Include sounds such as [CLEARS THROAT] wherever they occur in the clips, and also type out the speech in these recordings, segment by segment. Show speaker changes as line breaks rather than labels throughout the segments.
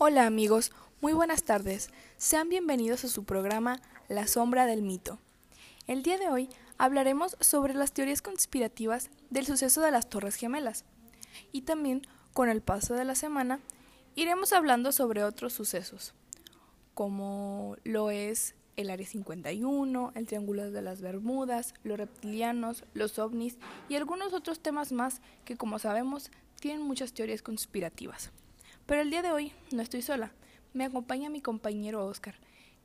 Hola amigos, muy buenas tardes. Sean bienvenidos a su programa La sombra del mito. El día de hoy hablaremos sobre las teorías conspirativas del suceso de las Torres Gemelas. Y también, con el paso de la semana, iremos hablando sobre otros sucesos, como lo es el Área 51, el Triángulo de las Bermudas, los reptilianos, los ovnis y algunos otros temas más que, como sabemos, tienen muchas teorías conspirativas. Pero el día de hoy no estoy sola, me acompaña mi compañero Oscar,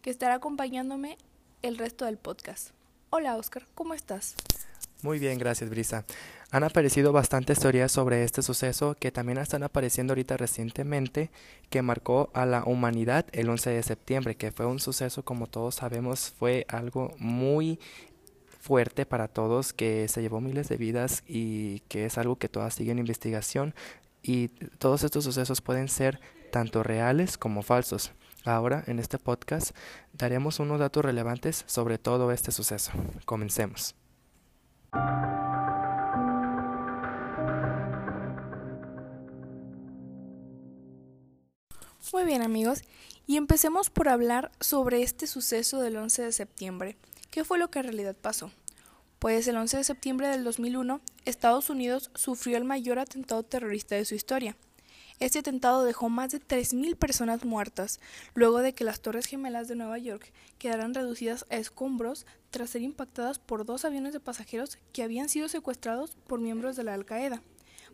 que estará acompañándome el resto del podcast. Hola Oscar, ¿cómo estás?
Muy bien, gracias Brisa. Han aparecido bastantes teorías sobre este suceso que también están apareciendo ahorita recientemente que marcó a la humanidad el 11 de septiembre, que fue un suceso como todos sabemos fue algo muy fuerte para todos, que se llevó miles de vidas y que es algo que todas siguen investigación y todos estos sucesos pueden ser tanto reales como falsos. Ahora, en este podcast, daremos unos datos relevantes sobre todo este suceso. Comencemos.
Muy bien amigos, y empecemos por hablar sobre este suceso del 11 de septiembre. ¿Qué fue lo que en realidad pasó? Pues el 11 de septiembre del 2001, Estados Unidos sufrió el mayor atentado terrorista de su historia. Este atentado dejó más de 3.000 personas muertas, luego de que las Torres Gemelas de Nueva York quedaran reducidas a escombros tras ser impactadas por dos aviones de pasajeros que habían sido secuestrados por miembros de la Al-Qaeda.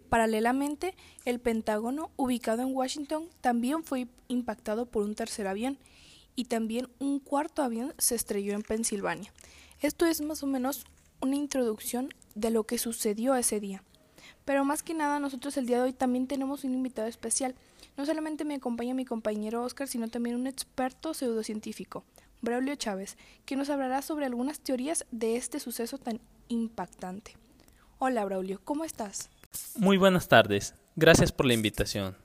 Paralelamente, el Pentágono, ubicado en Washington, también fue impactado por un tercer avión y también un cuarto avión se estrelló en Pensilvania. Esto es más o menos una introducción de lo que sucedió ese día. Pero más que nada, nosotros el día de hoy también tenemos un invitado especial. No solamente me acompaña mi compañero Oscar, sino también un experto pseudocientífico, Braulio Chávez, que nos hablará sobre algunas teorías de este suceso tan impactante. Hola Braulio, ¿cómo estás?
Muy buenas tardes, gracias por la invitación.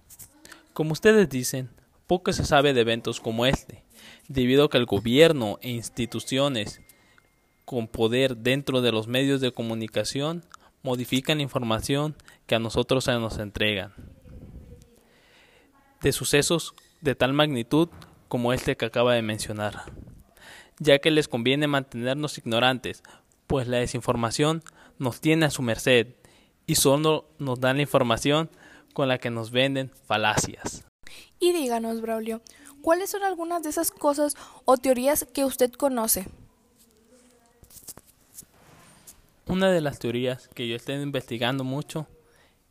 Como ustedes dicen, poco se sabe de eventos como este, debido a que el gobierno e instituciones con poder dentro de los medios de comunicación modifican la información que a nosotros se nos entregan. De sucesos de tal magnitud como este que acaba de mencionar, ya que les conviene mantenernos ignorantes, pues la desinformación nos tiene a su merced y solo nos dan la información con la que nos venden falacias.
Y díganos, Braulio, ¿cuáles son algunas de esas cosas o teorías que usted conoce?
Una de las teorías que yo estoy investigando mucho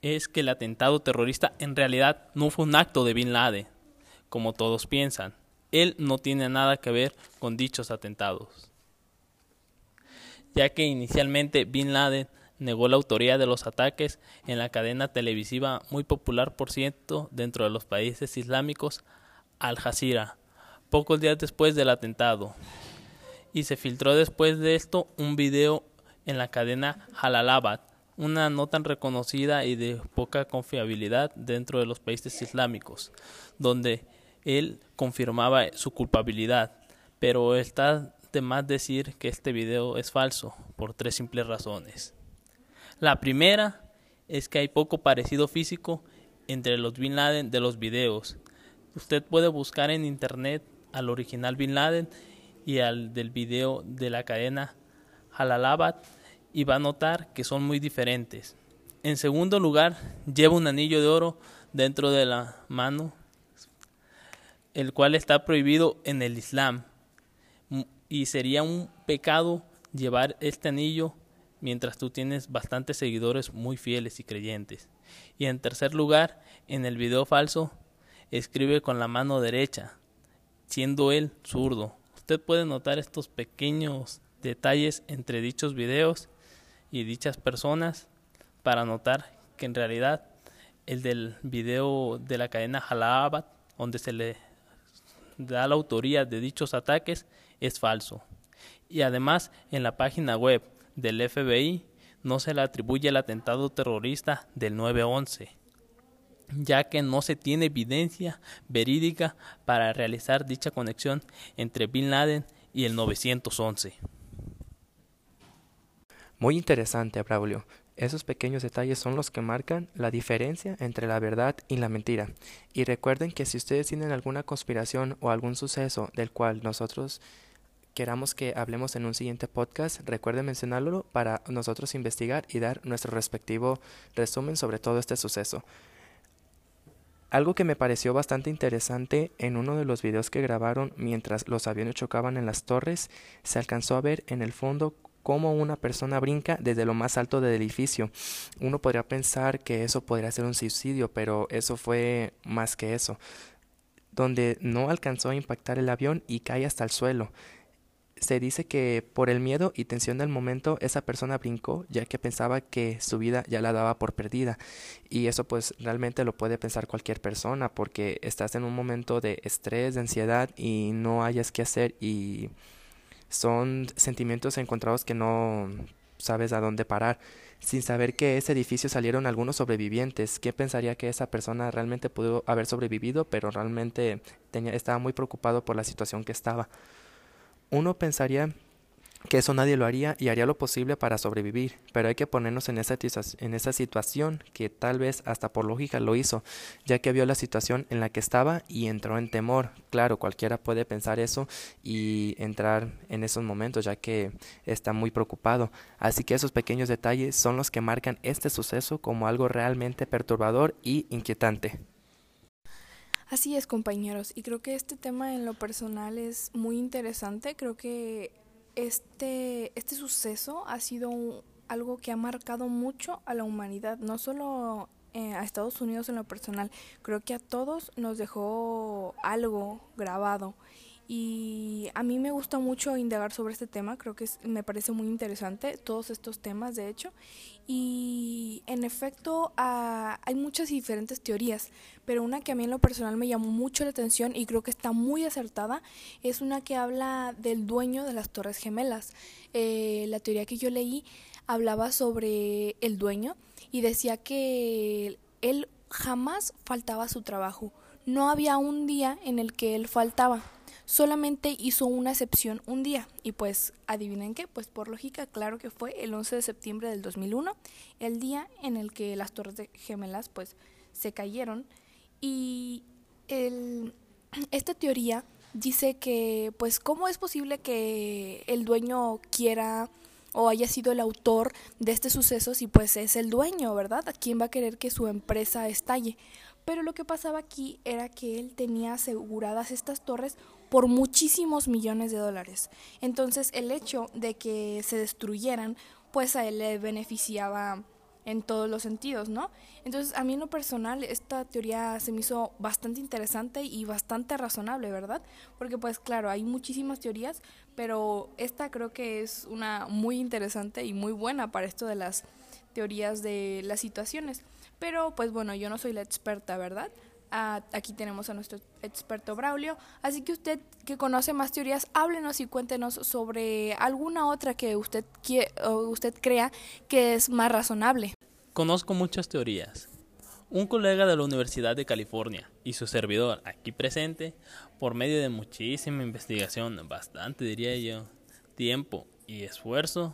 es que el atentado terrorista en realidad no fue un acto de Bin Laden, como todos piensan. Él no tiene nada que ver con dichos atentados, ya que inicialmente Bin Laden negó la autoría de los ataques en la cadena televisiva muy popular, por cierto, dentro de los países islámicos, Al Jazeera, pocos días después del atentado. Y se filtró después de esto un video en la cadena Jalalabad, una no tan reconocida y de poca confiabilidad dentro de los países islámicos, donde él confirmaba su culpabilidad, pero está de más decir que este video es falso por tres simples razones. La primera es que hay poco parecido físico entre los Bin Laden de los videos. Usted puede buscar en internet al original Bin Laden y al del video de la cadena Jalalabad y va a notar que son muy diferentes. En segundo lugar, lleva un anillo de oro dentro de la mano, el cual está prohibido en el Islam. Y sería un pecado llevar este anillo mientras tú tienes bastantes seguidores muy fieles y creyentes. Y en tercer lugar, en el video falso, escribe con la mano derecha, siendo él zurdo. Usted puede notar estos pequeños detalles entre dichos videos y dichas personas para notar que en realidad el del video de la cadena Jalabat, donde se le da la autoría de dichos ataques, es falso. Y además en la página web del FBI no se le atribuye el atentado terrorista del 9-11, ya que no se tiene evidencia verídica para realizar dicha conexión entre Bin Laden y el 911.
Muy interesante, Braulio. Esos pequeños detalles son los que marcan la diferencia entre la verdad y la mentira. Y recuerden que si ustedes tienen alguna conspiración o algún suceso del cual nosotros queramos que hablemos en un siguiente podcast, recuerden mencionarlo para nosotros investigar y dar nuestro respectivo resumen sobre todo este suceso. Algo que me pareció bastante interesante en uno de los videos que grabaron mientras los aviones chocaban en las torres, se alcanzó a ver en el fondo cómo una persona brinca desde lo más alto del edificio. Uno podría pensar que eso podría ser un suicidio, pero eso fue más que eso, donde no alcanzó a impactar el avión y cae hasta el suelo. Se dice que por el miedo y tensión del momento esa persona brincó ya que pensaba que su vida ya la daba por perdida y eso pues realmente lo puede pensar cualquier persona porque estás en un momento de estrés, de ansiedad y no hayas que hacer y son sentimientos encontrados que no sabes a dónde parar. Sin saber que ese edificio salieron algunos sobrevivientes, ¿quién pensaría que esa persona realmente pudo haber sobrevivido, pero realmente tenía, estaba muy preocupado por la situación que estaba? Uno pensaría que eso nadie lo haría y haría lo posible para sobrevivir, pero hay que ponernos en esa, en esa situación que tal vez hasta por lógica lo hizo, ya que vio la situación en la que estaba y entró en temor. Claro, cualquiera puede pensar eso y entrar en esos momentos, ya que está muy preocupado. Así que esos pequeños detalles son los que marcan este suceso como algo realmente perturbador y inquietante.
Así es, compañeros, y creo que este tema en lo personal es muy interesante. Creo que este, este suceso ha sido algo que ha marcado mucho a la humanidad, no solo eh, a Estados Unidos en lo personal, creo que a todos nos dejó algo grabado y a mí me gusta mucho indagar sobre este tema, creo que me parece muy interesante todos estos temas de hecho y en efecto ah, hay muchas diferentes teorías, pero una que a mí en lo personal me llamó mucho la atención y creo que está muy acertada es una que habla del dueño de las Torres Gemelas. Eh, la teoría que yo leí hablaba sobre el dueño y decía que él jamás faltaba a su trabajo, no había un día en el que él faltaba solamente hizo una excepción un día. Y pues, adivinen qué, pues por lógica, claro que fue el 11 de septiembre del 2001, el día en el que las torres de gemelas pues se cayeron. Y el, [CLEARS THROAT] esta teoría dice que pues cómo es posible que el dueño quiera o haya sido el autor de este suceso si pues es el dueño, ¿verdad? ¿A quién va a querer que su empresa estalle? Pero lo que pasaba aquí era que él tenía aseguradas estas torres por muchísimos millones de dólares. Entonces el hecho de que se destruyeran, pues a él le beneficiaba en todos los sentidos, ¿no? Entonces a mí en lo personal esta teoría se me hizo bastante interesante y bastante razonable, ¿verdad? Porque pues claro, hay muchísimas teorías, pero esta creo que es una muy interesante y muy buena para esto de las teorías de las situaciones. Pero pues bueno, yo no soy la experta, ¿verdad? Aquí tenemos a nuestro experto Braulio. Así que usted que conoce más teorías, háblenos y cuéntenos sobre alguna otra que usted, usted crea que es más razonable.
Conozco muchas teorías. Un colega de la Universidad de California y su servidor aquí presente, por medio de muchísima investigación, bastante diría yo, tiempo y esfuerzo,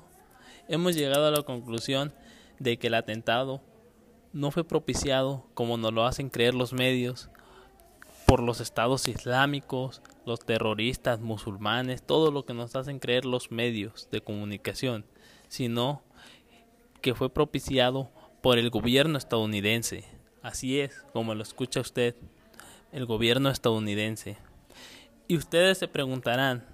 hemos llegado a la conclusión de que el atentado no fue propiciado, como nos lo hacen creer los medios, por los estados islámicos, los terroristas musulmanes, todo lo que nos hacen creer los medios de comunicación, sino que fue propiciado por el gobierno estadounidense. Así es, como lo escucha usted, el gobierno estadounidense. Y ustedes se preguntarán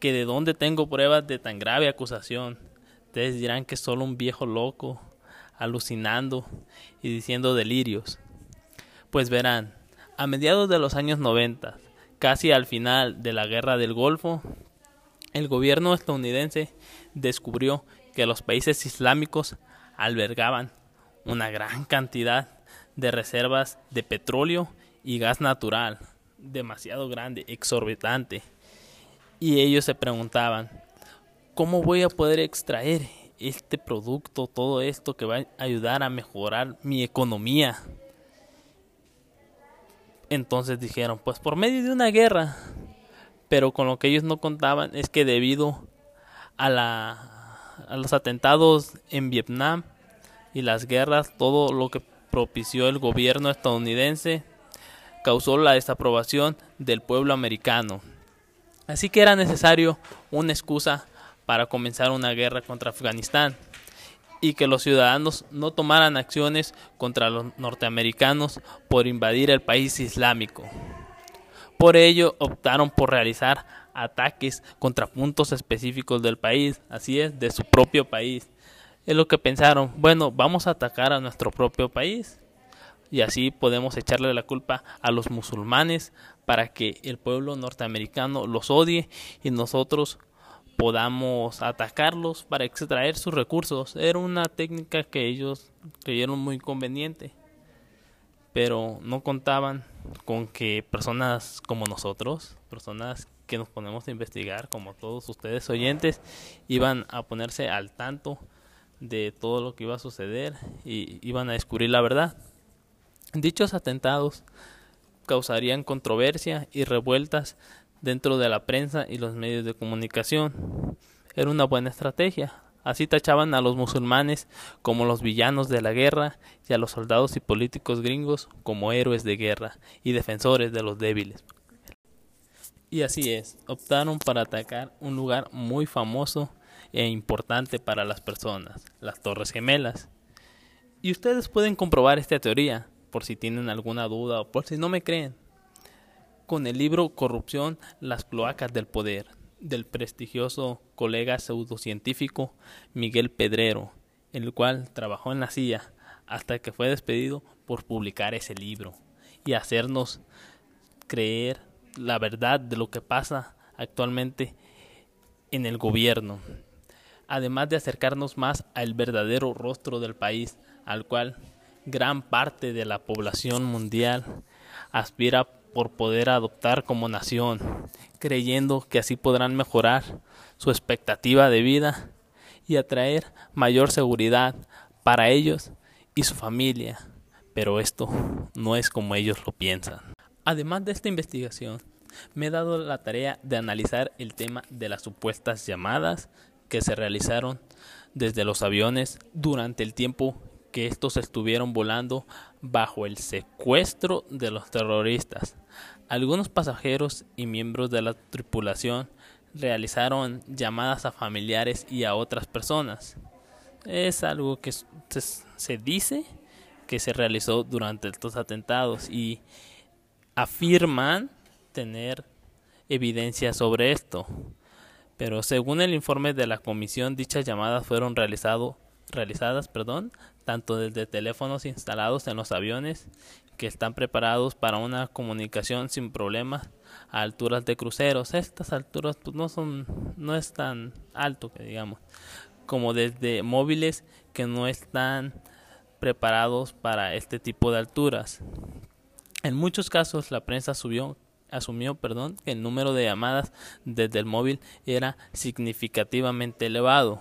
que de dónde tengo pruebas de tan grave acusación. Ustedes dirán que solo un viejo loco alucinando y diciendo delirios. Pues verán, a mediados de los años 90, casi al final de la guerra del Golfo, el gobierno estadounidense descubrió que los países islámicos albergaban una gran cantidad de reservas de petróleo y gas natural, demasiado grande, exorbitante. Y ellos se preguntaban, ¿cómo voy a poder extraer este producto, todo esto que va a ayudar a mejorar mi economía. Entonces dijeron, pues por medio de una guerra. Pero con lo que ellos no contaban es que debido a, la, a los atentados en Vietnam, y las guerras, todo lo que propició el gobierno estadounidense, causó la desaprobación del pueblo americano. Así que era necesario una excusa para comenzar una guerra contra Afganistán y que los ciudadanos no tomaran acciones contra los norteamericanos por invadir el país islámico. Por ello optaron por realizar ataques contra puntos específicos del país, así es, de su propio país. Es lo que pensaron, bueno, vamos a atacar a nuestro propio país y así podemos echarle la culpa a los musulmanes para que el pueblo norteamericano los odie y nosotros podamos atacarlos para extraer sus recursos. Era una técnica que ellos creyeron muy conveniente, pero no contaban con que personas como nosotros, personas que nos ponemos a investigar, como todos ustedes oyentes, iban a ponerse al tanto de todo lo que iba a suceder y iban a descubrir la verdad. Dichos atentados causarían controversia y revueltas dentro de la prensa y los medios de comunicación. Era una buena estrategia. Así tachaban a los musulmanes como los villanos de la guerra y a los soldados y políticos gringos como héroes de guerra y defensores de los débiles. Y así es, optaron para atacar un lugar muy famoso e importante para las personas, las Torres Gemelas. Y ustedes pueden comprobar esta teoría, por si tienen alguna duda o por si no me creen, con el libro Corrupción, las cloacas del poder, del prestigioso colega pseudocientífico Miguel Pedrero, el cual trabajó en la CIA hasta que fue despedido por publicar ese libro y hacernos creer la verdad de lo que pasa actualmente en el gobierno, además de acercarnos más al verdadero rostro del país, al cual gran parte de la población mundial aspira por poder adoptar como nación, creyendo que así podrán mejorar su expectativa de vida y atraer mayor seguridad para ellos y su familia. Pero esto no es como ellos lo piensan. Además de esta investigación, me he dado la tarea de analizar el tema de las supuestas llamadas que se realizaron desde los aviones durante el tiempo que estos estuvieron volando bajo el secuestro de los terroristas. Algunos pasajeros y miembros de la tripulación realizaron llamadas a familiares y a otras personas. Es algo que se dice que se realizó durante estos atentados y afirman tener evidencia sobre esto. Pero según el informe de la comisión, dichas llamadas fueron realizado, realizadas perdón, tanto desde teléfonos instalados en los aviones que están preparados para una comunicación sin problemas a alturas de cruceros. Estas alturas pues, no son no es tan alto que digamos, como desde móviles que no están preparados para este tipo de alturas. En muchos casos la prensa subió asumió perdón, que el número de llamadas desde el móvil era significativamente elevado.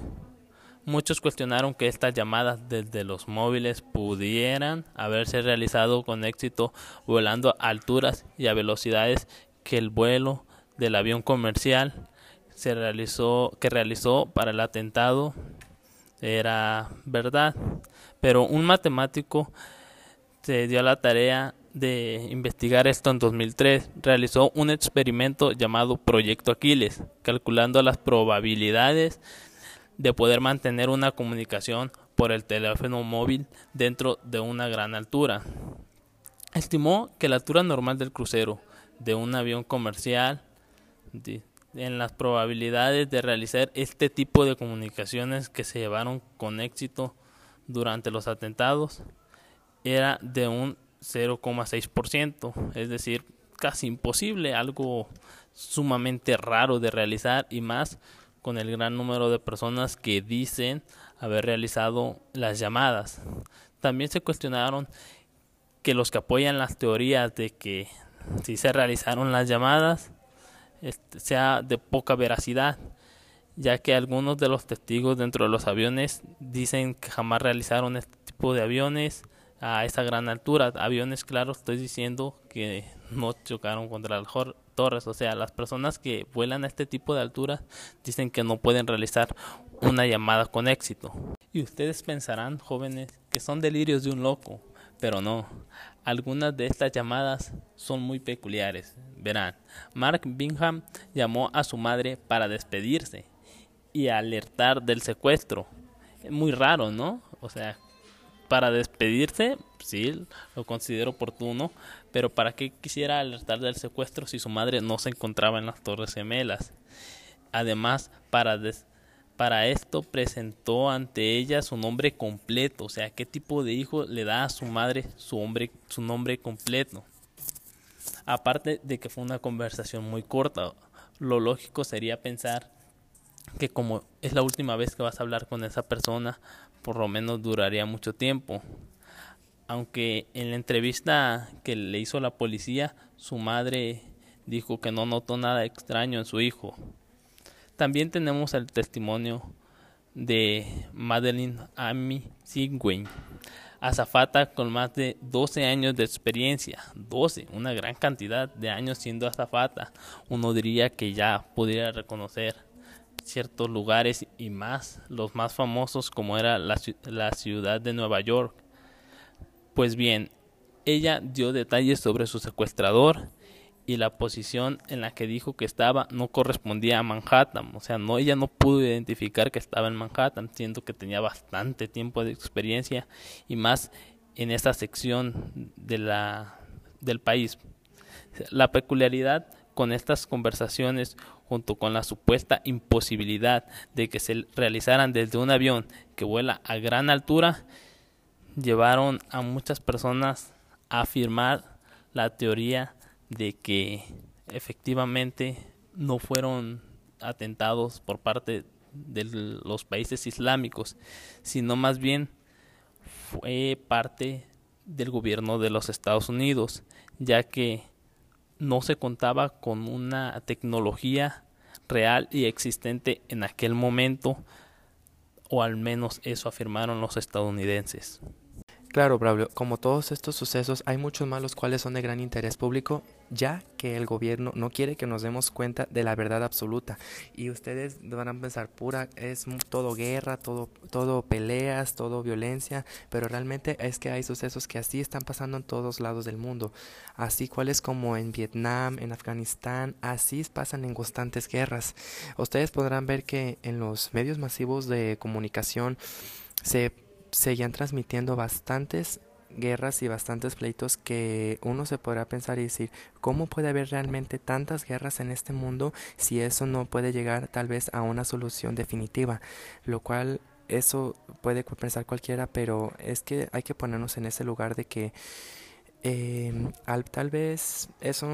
Muchos cuestionaron que estas llamadas desde los móviles pudieran haberse realizado con éxito volando a alturas y a velocidades que el vuelo del avión comercial se realizó, que realizó para el atentado era verdad. Pero un matemático se dio la tarea de investigar esto en 2003, realizó un experimento llamado Proyecto Aquiles, calculando las probabilidades de poder mantener una comunicación por el teléfono móvil dentro de una gran altura. Estimó que la altura normal del crucero de un avión comercial en las probabilidades de realizar este tipo de comunicaciones que se llevaron con éxito durante los atentados era de un 0,6%, es decir, casi imposible, algo sumamente raro de realizar y más con el gran número de personas que dicen haber realizado las llamadas. También se cuestionaron que los que apoyan las teorías de que si se realizaron las llamadas este, sea de poca veracidad, ya que algunos de los testigos dentro de los aviones dicen que jamás realizaron este tipo de aviones a esa gran altura. Aviones, claro, estoy diciendo que no chocaron contra las torres. O sea, las personas que vuelan a este tipo de alturas dicen que no pueden realizar una llamada con éxito. Y ustedes pensarán, jóvenes, que son delirios de un loco, pero no. Algunas de estas llamadas son muy peculiares. Verán, Mark Bingham llamó a su madre para despedirse y alertar del secuestro. Es muy raro, ¿no? O sea, para despedirse, sí, lo considero oportuno, pero ¿para qué quisiera alertar del secuestro si su madre no se encontraba en las Torres Gemelas? Además, para, para esto presentó ante ella su nombre completo, o sea, ¿qué tipo de hijo le da a su madre su, hombre, su nombre completo? Aparte de que fue una conversación muy corta, lo lógico sería pensar que como es la última vez que vas a hablar con esa persona, por lo menos duraría mucho tiempo. Aunque en la entrevista que le hizo la policía, su madre dijo que no notó nada extraño en su hijo. También tenemos el testimonio de Madeline Amy Sigwin, azafata con más de 12 años de experiencia, 12, una gran cantidad de años siendo azafata. Uno diría que ya pudiera reconocer ciertos lugares y más, los más famosos como era la, la ciudad de Nueva York. Pues bien, ella dio detalles sobre su secuestrador y la posición en la que dijo que estaba no correspondía a Manhattan, o sea, no ella no pudo identificar que estaba en Manhattan, siendo que tenía bastante tiempo de experiencia y más en esta sección de la del país. La peculiaridad con estas conversaciones junto con la supuesta imposibilidad de que se realizaran desde un avión que vuela a gran altura, llevaron a muchas personas a afirmar la teoría de que efectivamente no fueron atentados por parte de los países islámicos, sino más bien fue parte del gobierno de los Estados Unidos, ya que no se contaba con una tecnología real y existente en aquel momento, o al menos eso afirmaron los estadounidenses.
Claro, Braulio, como todos estos sucesos, hay muchos más los cuales son de gran interés público, ya que el gobierno no quiere que nos demos cuenta de la verdad absoluta. Y ustedes van a pensar, pura, es todo guerra, todo, todo peleas, todo violencia, pero realmente es que hay sucesos que así están pasando en todos lados del mundo. Así cuales como en Vietnam, en Afganistán, así pasan en constantes guerras. Ustedes podrán ver que en los medios masivos de comunicación se seguían transmitiendo bastantes guerras y bastantes pleitos que uno se podrá pensar y decir, ¿cómo puede haber realmente tantas guerras en este mundo si eso no puede llegar tal vez a una solución definitiva? Lo cual eso puede pensar cualquiera, pero es que hay que ponernos en ese lugar de que eh, al, tal vez eso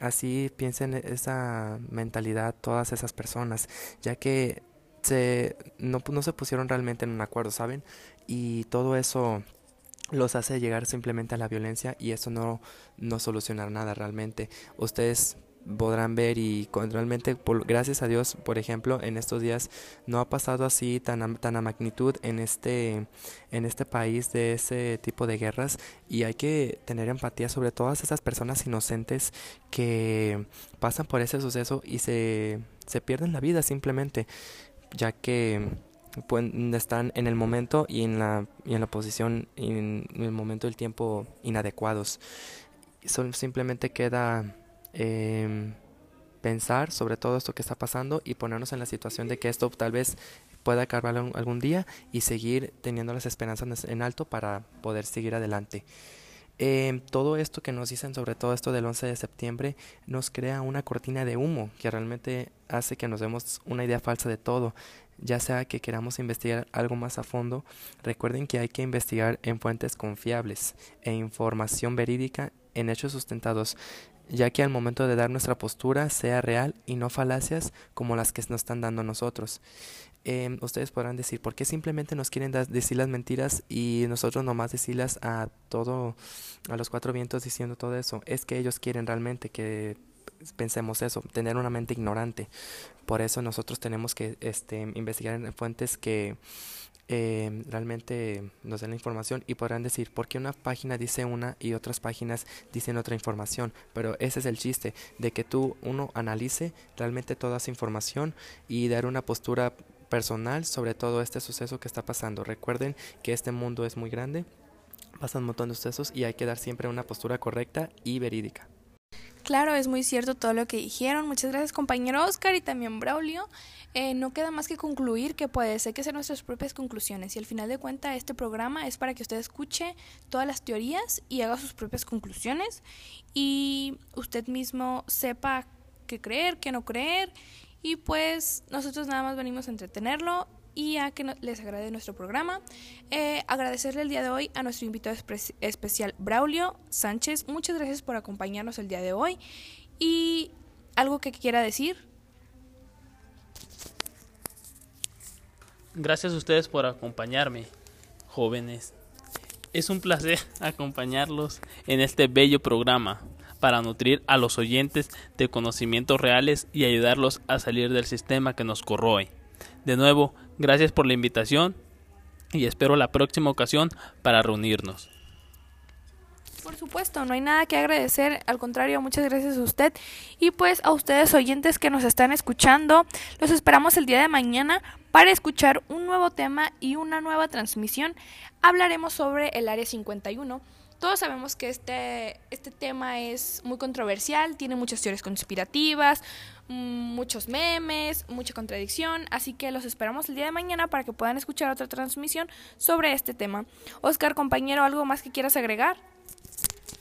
así piensen esa mentalidad todas esas personas, ya que se, no, no se pusieron realmente en un acuerdo, ¿saben? Y todo eso los hace llegar simplemente a la violencia y eso no, no solucionar nada realmente. Ustedes podrán ver y realmente gracias a Dios por ejemplo en estos días no ha pasado así tan tan a magnitud en este en este país de ese tipo de guerras y hay que tener empatía sobre todas esas personas inocentes que pasan por ese suceso y se, se pierden la vida simplemente ya que están en el momento y en la, y en la posición y en el momento del tiempo inadecuados. Son, simplemente queda em, pensar sobre todo esto que está pasando y ponernos en la situación de que esto tal vez pueda acabar algún día y seguir teniendo las esperanzas en alto para poder seguir adelante. Eh, todo esto que nos dicen sobre todo esto del 11 de septiembre nos crea una cortina de humo que realmente hace que nos demos una idea falsa de todo. Ya sea que queramos investigar algo más a fondo, recuerden que hay que investigar en fuentes confiables e información verídica en hechos sustentados, ya que al momento de dar nuestra postura sea real y no falacias como las que nos están dando nosotros. Eh, ustedes podrán decir, ¿por qué simplemente nos quieren decir las mentiras y nosotros nomás decirlas a todo, a los cuatro vientos diciendo todo eso? Es que ellos quieren realmente que pensemos eso, tener una mente ignorante. Por eso nosotros tenemos que este, investigar en fuentes que eh, realmente nos den la información y podrán decir por qué una página dice una y otras páginas dicen otra información. Pero ese es el chiste, de que tú, uno, analice realmente toda esa información y dar una postura personal sobre todo este suceso que está pasando. Recuerden que este mundo es muy grande, pasan un montón de sucesos y hay que dar siempre una postura correcta y verídica.
Claro, es muy cierto todo lo que dijeron. Muchas gracias compañero Oscar y también Braulio. Eh, no queda más que concluir que puede ser que hacer nuestras propias conclusiones y al final de cuentas este programa es para que usted escuche todas las teorías y haga sus propias conclusiones y usted mismo sepa qué creer, qué no creer y pues nosotros nada más venimos a entretenerlo y a que les agrade nuestro programa. Eh, agradecerle el día de hoy a nuestro invitado especial Braulio Sánchez. Muchas gracias por acompañarnos el día de hoy. Y algo que quiera decir.
Gracias a ustedes por acompañarme, jóvenes. Es un placer [LAUGHS] acompañarlos en este bello programa para nutrir a los oyentes de conocimientos reales y ayudarlos a salir del sistema que nos corroe. De nuevo, gracias por la invitación y espero la próxima ocasión para reunirnos.
Por supuesto, no hay nada que agradecer, al contrario, muchas gracias a usted y pues a ustedes oyentes que nos están escuchando. Los esperamos el día de mañana para escuchar un nuevo tema y una nueva transmisión. Hablaremos sobre el Área 51 todos sabemos que este, este tema es muy controversial, tiene muchas teorías conspirativas, mm, muchos memes, mucha contradicción, así que los esperamos el día de mañana para que puedan escuchar otra transmisión sobre este tema. Oscar, compañero, ¿algo más que quieras agregar?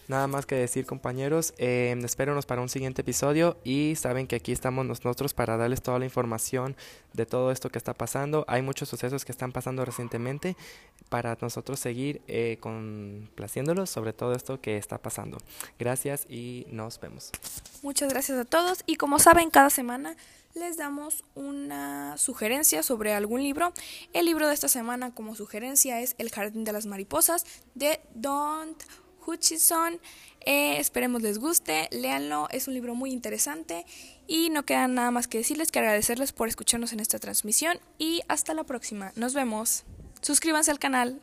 Nada más que decir compañeros, eh, espérenos para un siguiente episodio y saben que aquí estamos nosotros para darles toda la información de todo esto que está pasando. Hay muchos sucesos que están pasando recientemente para nosotros seguir eh, complaciéndolos sobre todo esto que está pasando. Gracias y nos vemos.
Muchas gracias a todos y como saben cada semana les damos una sugerencia sobre algún libro. El libro de esta semana como sugerencia es El Jardín de las Mariposas de Don't Hutchison. Eh, esperemos les guste, léanlo, es un libro muy interesante y no queda nada más que decirles que agradecerles por escucharnos en esta transmisión y hasta la próxima. Nos vemos. Suscríbanse al canal.